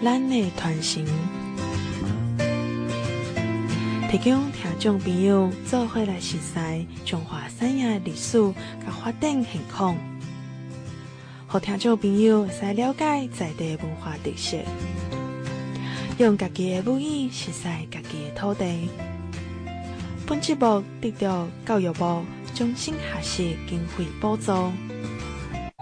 咱的传承，提供听众朋友做伙来熟悉中华山野历史甲发展现况，和听众朋友会使了解在地文化特色，用家己的母语熟悉家己的土地。本节目得到教育部终身学习经费补助。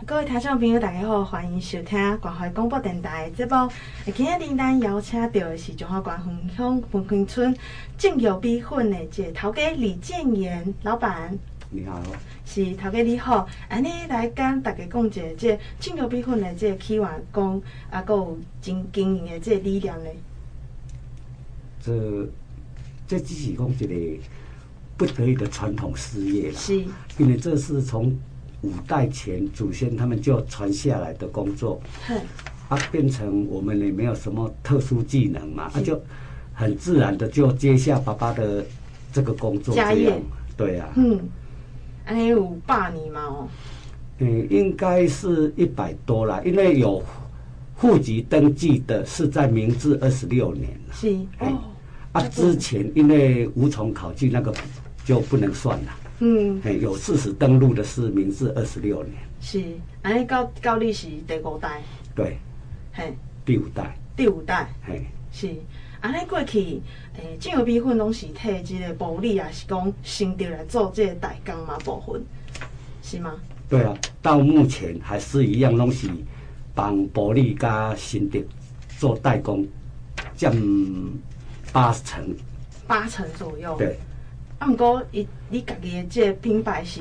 各位听众朋友，大家好，欢迎收听关怀广播电台的节目。今日咱邀请到的是中华关分乡分乡村正玉米粉的这头家李建言老板。你好，是头家你好。安尼来跟大家讲一下这正玉米粉的这起源，讲啊，还有经经营的这理念呢？这这只是讲一个不得已的传统事业啦。是，因为这是从。五代前祖先他们就传下来的工作，啊，变成我们也没有什么特殊技能嘛，啊、就很自然的就接下爸爸的这个工作这样，家业，对啊，嗯，哎有百年嘛哦，嗯，应该是一百多啦，因为有户籍登记的是在明治二十六年，是哦，啊，之前因为无从考据，那个就不能算了。嗯，有事实登录的是明治二十六年，是，安尼到到你是第五代，对，嘿，第五代，第五代，嘿，是，安尼过去，诶、欸，正玉米粉拢是替这个玻璃啊，是讲先着来做这个代工嘛部分，是吗？对啊，到目前还是一样，拢是帮玻璃加先着做代工，占八成，八成左右，对。啊，毋过伊你家己的这个品牌是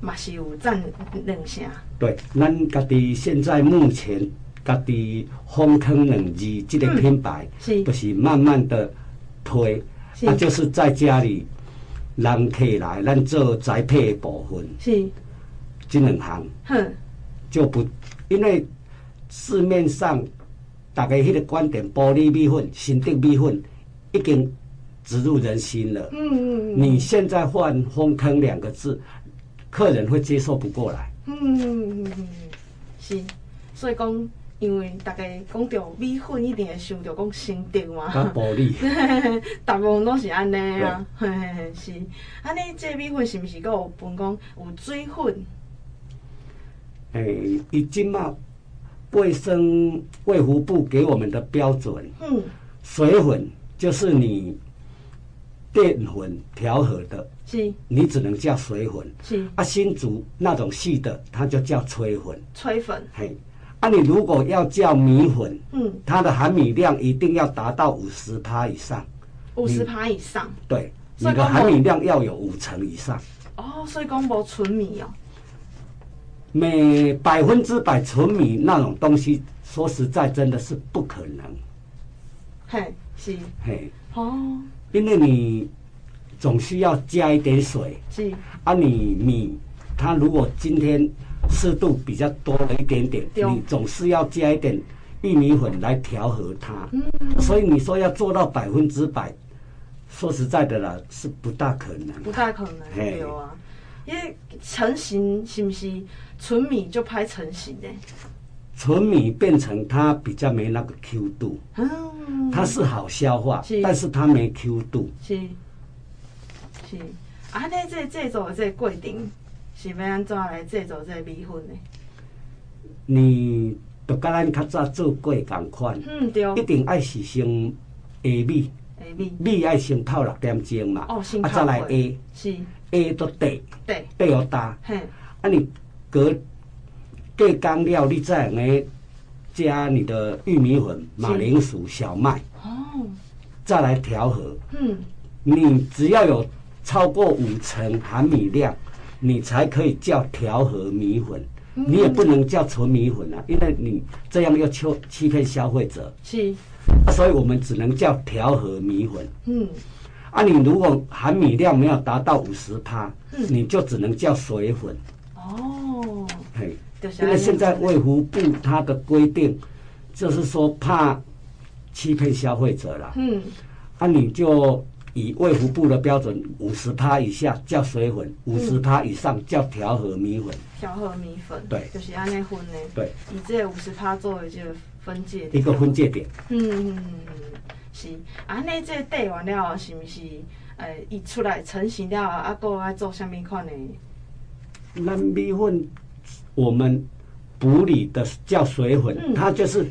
嘛是有占两成。对，咱家己现在目前家己风坑两字这个品牌，是。就是慢慢的推，啊，就是在家里人客来，咱做栽培的部分，是。这两行，哼，就不因为市面上大家迄个观点，玻璃米粉、新竹米粉已经。植入人心了。嗯嗯嗯。你现在换“封坑”两个字，客人会接受不过来。嗯嗯嗯嗯。是，所以讲，因为大家讲到米粉，一定会想到讲新竹嘛。啊，玻璃。大部分都是安尼啊。嘿嘿嘿，是。安尼，这米粉是不是有分讲有水粉？诶、欸，已经嘛，卫生卫福部给我们的标准。嗯。水粉就是你。淀粉调和的，是，你只能叫水粉，是。啊，新竹那种细的，它就叫炊粉。炊粉，嘿，啊，你如果要叫米粉，嗯，它的含米量一定要达到五十趴以上，五十趴以上，对，你的含米量要有五成以上。哦，所以讲无纯米哦，每百分之百纯米那种东西，说实在，真的是不可能。嘿，是，嘿，哦。因为你总需要加一点水，是啊，你米它如果今天湿度比较多了一点点，你总是要加一点玉米粉来调和它。嗯，所以你说要做到百分之百，说实在的啦，是不大可能。不大可能，有啊，因为成型是不是纯米就拍成型呢？纯米变成它比较没那个 Q 度，嗯，它是好消化，是，但是它没 Q 度，是。是。啊，那这制作的这过程是要安怎来制作这米粉呢？你都跟咱较早做过同款，嗯对，一定爱是先下米，下米，米爱先泡六点钟嘛，哦，先泡，啊再来下，是。下都底，对，底要打，嘿，啊你隔。最干料，你再来加你的玉米粉、马铃薯、小麦，哦，再来调和。嗯，你只要有超过五成含米量，你才可以叫调和米粉。嗯、你也不能叫纯米粉啊，因为你这样要欺欺骗消费者。是，所以我们只能叫调和米粉。嗯，啊，你如果含米量没有达到五十趴，你就只能叫水粉。哦，嘿。因为现在卫福部它的规定，就是说怕欺骗消费者了。嗯，啊，你就以卫福部的标准，五十趴以下叫水粉，五十趴以上叫调和米粉。调和米粉，对，就是安尼分的。对，以这五十趴作为这个分界点。一个分界点。嗯，是。安尼这底完了，是不是？呃，一出来成型了，啊，阁爱做啥物款的？那米粉，我们补理的叫水粉，嗯、它就是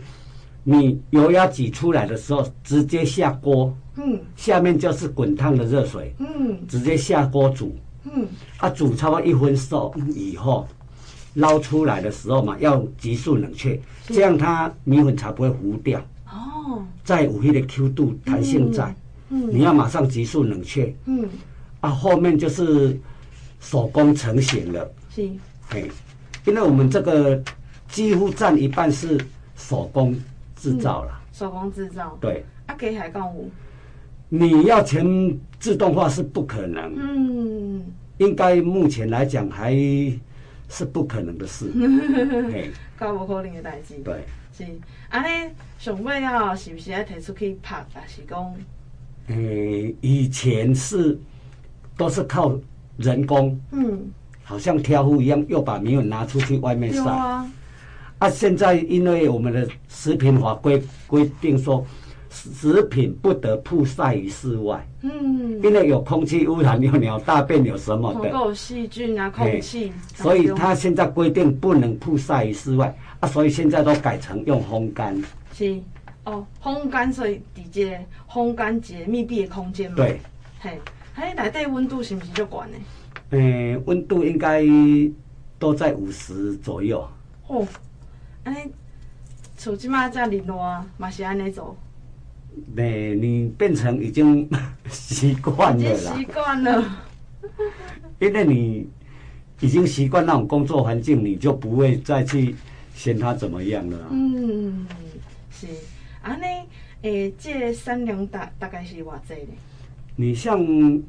你油要挤出来的时候，直接下锅。嗯，下面就是滚烫的热水，嗯，直接下锅煮，嗯，啊，煮差不多一分熟以后，捞出来的时候嘛，要急速冷却，这样它米粉才不会糊掉。哦，在有那个 Q 度弹性在，嗯，你要马上急速冷却，嗯，啊，后面就是手工成型了，是，嘿，因为我们这个几乎占一半是手工制造了，手工制造，对，啊，给海钢五。你要全自动化是不可能，嗯，应该目前来讲还是不可能的事，嘿，搞不可能的代志，对，是，安尼上尾了是不是要提出去拍，还是讲？诶，以前是都是靠人工，嗯，好像挑夫一样，又把米粉拿出去外面晒，啊，啊，现在因为我们的食品法规规定说。食品不得曝晒于室外，嗯，因为有空气污染，有鸟大便，有什么的，有细菌啊，空气，所以它现在规定不能曝晒于室外。啊，所以现在都改成用烘干。是，哦，烘干所以直接烘干节密闭的空间嘛。对，嘿，嘿，内底温度是不是就管呢？嗯，温度应该都在五十左右。哦，哎，厝即马这么热，嘛是安尼做。对，你变成已经习惯了啦。习惯了，因为你已经习惯那种工作环境，你就不会再去嫌它怎么样了。嗯，是。安尼诶，这产量大大概是偌济呢？你像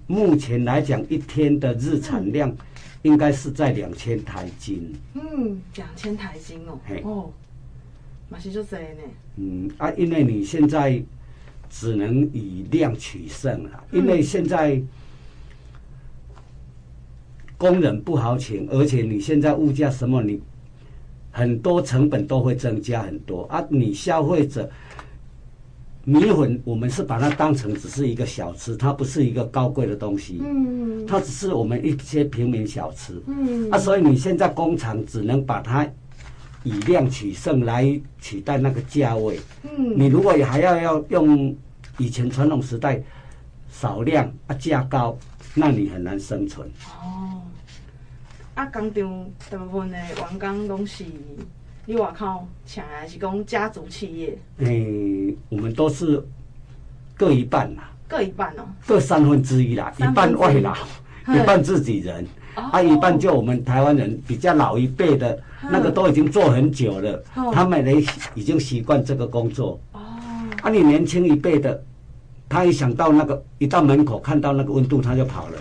目前来讲，一天的日产量应该是在两千台斤。嗯，两千台斤哦。嘿。哦，嘛是就这呢。嗯啊，因为你现在。只能以量取胜了，因为现在工人不好请，而且你现在物价什么，你很多成本都会增加很多啊。你消费者米粉，我们是把它当成只是一个小吃，它不是一个高贵的东西，嗯，它只是我们一些平民小吃，嗯啊，所以你现在工厂只能把它。以量取胜来取代那个价位。嗯，你如果还要要用以前传统时代少量啊价高，那你很难生存。哦，啊，工厂大部分的员工都是你外口请来，是讲家族企业。诶，我们都是各一半啦。各一半哦。各三分之一啦，一半外劳，一半自己人。啊，一半就我们台湾人比较老一辈的，那个都已经做很久了，他们也已经习惯这个工作。哦，啊，你年轻一辈的，他一想到那个一到门口看到那个温度，他就跑了。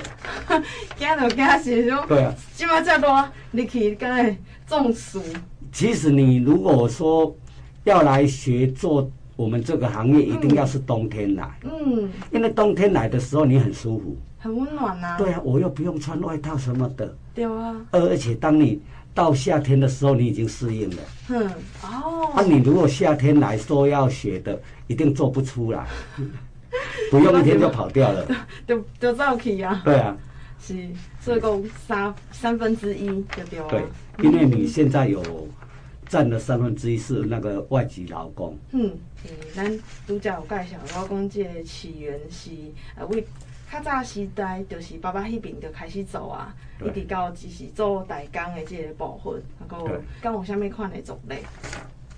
惊就惊死说。对啊。今嘛这多，你去跟来中暑。其实你如果说要来学做我们这个行业，一定要是冬天来。嗯。因为冬天来的时候你很舒服。很温暖呐、啊。对啊，我又不用穿外套什么的。对啊。而且当你到夏天的时候，你已经适应了。嗯。哦。那、啊、你如果夏天来说要学的，一定做不出来。不用一天就跑掉了。就就早起啊。对啊。是，所以讲三三分之一就对了。对，因为你现在有占了三分之一是那个外籍劳工。嗯。嗯，咱拄则有介绍，劳工这个起源是呃为。较早时代就是爸爸迄边就开始做啊，一直到就是做代工的这个部分，然后讲有啥物款的种类。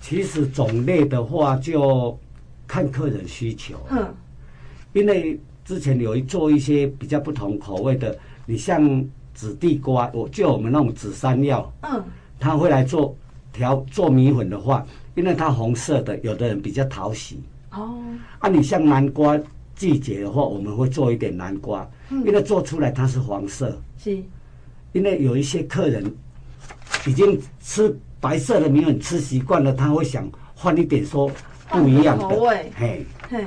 其实种类的话就看客人需求。嗯。因为之前有一做一些比较不同口味的，你像紫地瓜，我就我们那种紫山药。嗯。他会来做调做米粉的话，因为它红色的，有的人比较讨喜。哦。啊，你像南瓜。季节的话，我们会做一点南瓜，嗯、因为做出来它是黄色。是，因为有一些客人已经吃白色的米粉吃习惯了，他会想换一点说不一样的。口味。嘿，嘿，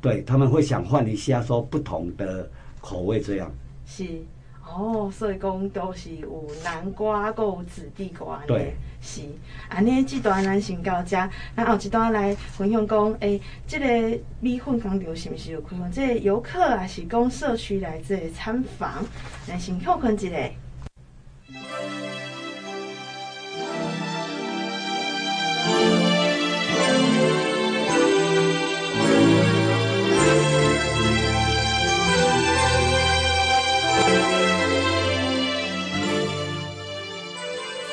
对，他们会想换一下，说不同的口味这样。是。哦，所以讲都是有南瓜，佮有紫地瓜。对，是。安尼即段咱先到遮，咱后一段来分享讲，诶、欸，这个米粉工厂是毋是有开放？这个游客啊，是讲社区来这参访，来先休困一个。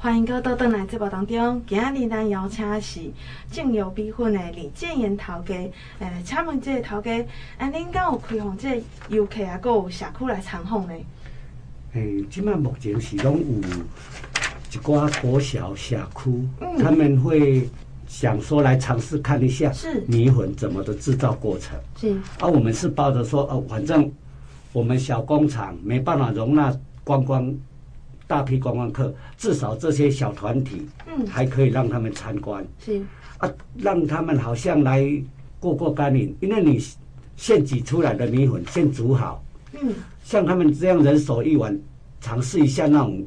欢迎各位倒来节目当中，今日咱邀请的是正友米粉的李建言头家。诶、呃，请问这个头家，啊，恁敢有开放这游客啊，阁有社区来参访呢？诶，即卖目前是拢有一寡国小社区，嗯，他们会想说来尝试看一下是米粉怎么的制造过程。是，啊，我们是抱着说，哦，反正我们小工厂没办法容纳观光。大批观光客，至少这些小团体，嗯，还可以让他们参观，是。啊，让他们好像来过过干瘾，因为你现挤出来的米粉现煮好，嗯，像他们这样人手一碗，尝试一下那种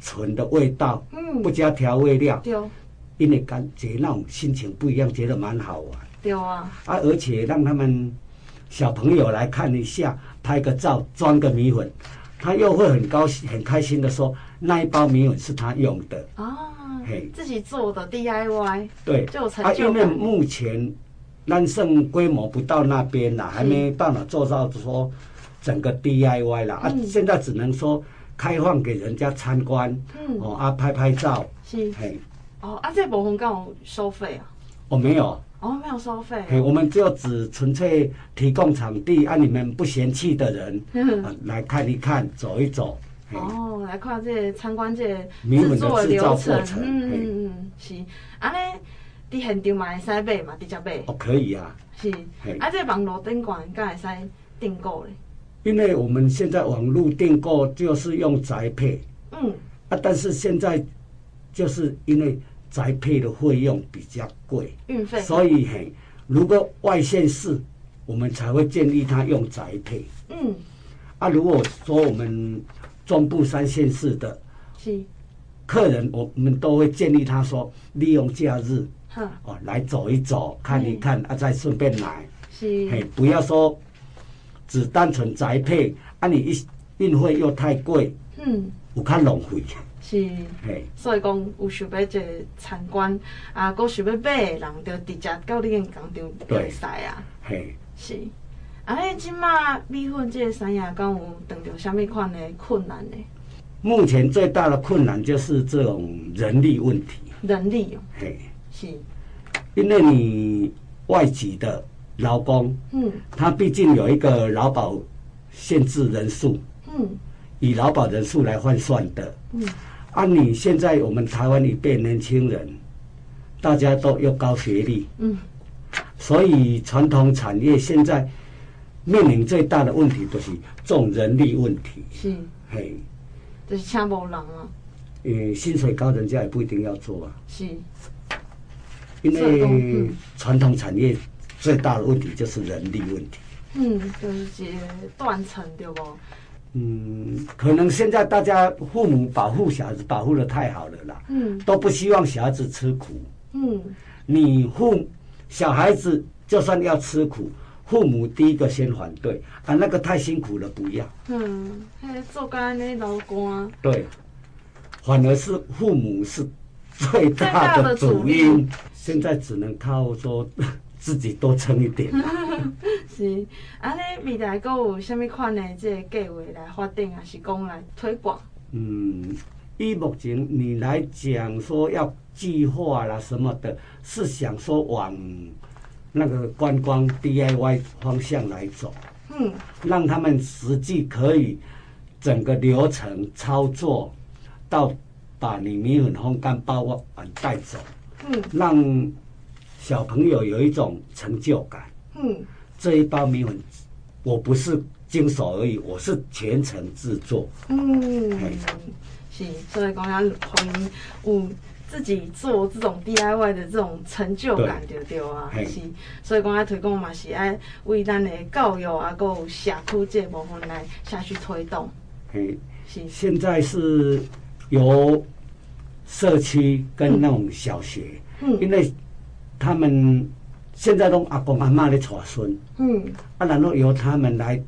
纯的味道，嗯，不加调味料，对，因为感觉那种心情不一样，觉得蛮好玩，对啊，啊，而且让他们小朋友来看一下，拍个照，装个米粉。他又会很高兴、很开心的说：“那一包米粉是他用的哦，嘿，自己做的 DIY，对，就有成就感。啊，因为目前咱剩规模不到那边啦，还没办法做到说整个 DIY 啦。嗯、啊，现在只能说开放给人家参观，嗯，哦啊，拍拍照，是，嘿，哦啊，这部分敢有收费啊？哦，没有。”哦，没有收费。嘿，我们就只纯粹提供场地，让、啊、你们不嫌弃的人、啊、来看一看、走一走。哦，来看这参观这制作的流程。嗯嗯嗯，是。安尼，伫现场嘛会使买嘛，直接买。哦，可以啊。是。啊，这网络订馆敢会使订购嘞？因为我们现在网络订购就是用宅配。嗯。啊，但是现在就是因为。宅配的费用比较贵，运费，所以嘿，如果外县市，我们才会建议他用宅配。嗯，啊，如果说我们中部三县市的，是。客人，我们都会建议他说，利用假日，哦，来走一走，看一看，啊，再顺便来，是，嘿，不要说只单纯宅配，啊，你一运费又太贵，嗯，有较浪费。是，所以讲有想要这参观啊，阁想要买的人，就直接到你个工厂来使啊。嘿，是。啊，迄即马米粉这个产业，敢有遇到什么款的困难呢？目前最大的困难就是这种人力问题。人力哦。嘿，是。因为你外籍的劳工，嗯，他毕竟有一个劳保限制人数，嗯，以劳保人数来换算的，嗯。按、啊、你现在我们台湾一辈年轻人，大家都有高学历，嗯，所以传统产业现在面临最大的问题就是重人力问题，是，嘿，就是请无人啊，嗯，薪水高人家也不一定要做啊，是，因为传统产业最大的问题就是人力问题，嗯，就是一个断层对不？嗯，可能现在大家父母保护小孩子保护的太好了啦，嗯，都不希望小孩子吃苦，嗯，你父小孩子就算要吃苦，父母第一个先反对，啊，那个太辛苦了，不要，嗯，做干那劳官，对，反而是父母是最大的主因，现在只能靠说。自己多撑一点。是，安尼未来阁有虾米款的即个计划来发展，还是讲来推广？嗯，以目前你来讲，说要计划啦什么的，是想说往那个观光 DIY 方向来走。嗯，嗯，让他们实际可以整个流程操作到把你米粉烘干包完带走，嗯，让小朋友有一种成就感，嗯，这一包米粉我不是经手而已，我是全程制作，嗯，是，所以讲咱欢迎有自己做这种 DIY 的这种成就感，对。不对啊？是，所以讲咱推广嘛是爱为咱的教育啊，还有社区这部分来下去推动。嘿，是，现在是由社区跟那种小学，嗯，因为他们现在都阿公阿妈的带孙，嗯，啊，然后由他们来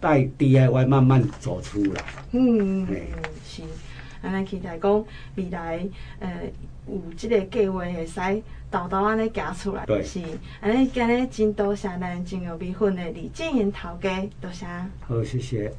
带 DIY 慢慢走出来，嗯，嗯，是。安尼期待讲未来，呃，有即个计划会使豆豆安尼行出来，对是安尼今日真多谢咱真有米粉的李建言头家，多谢。好，谢谢。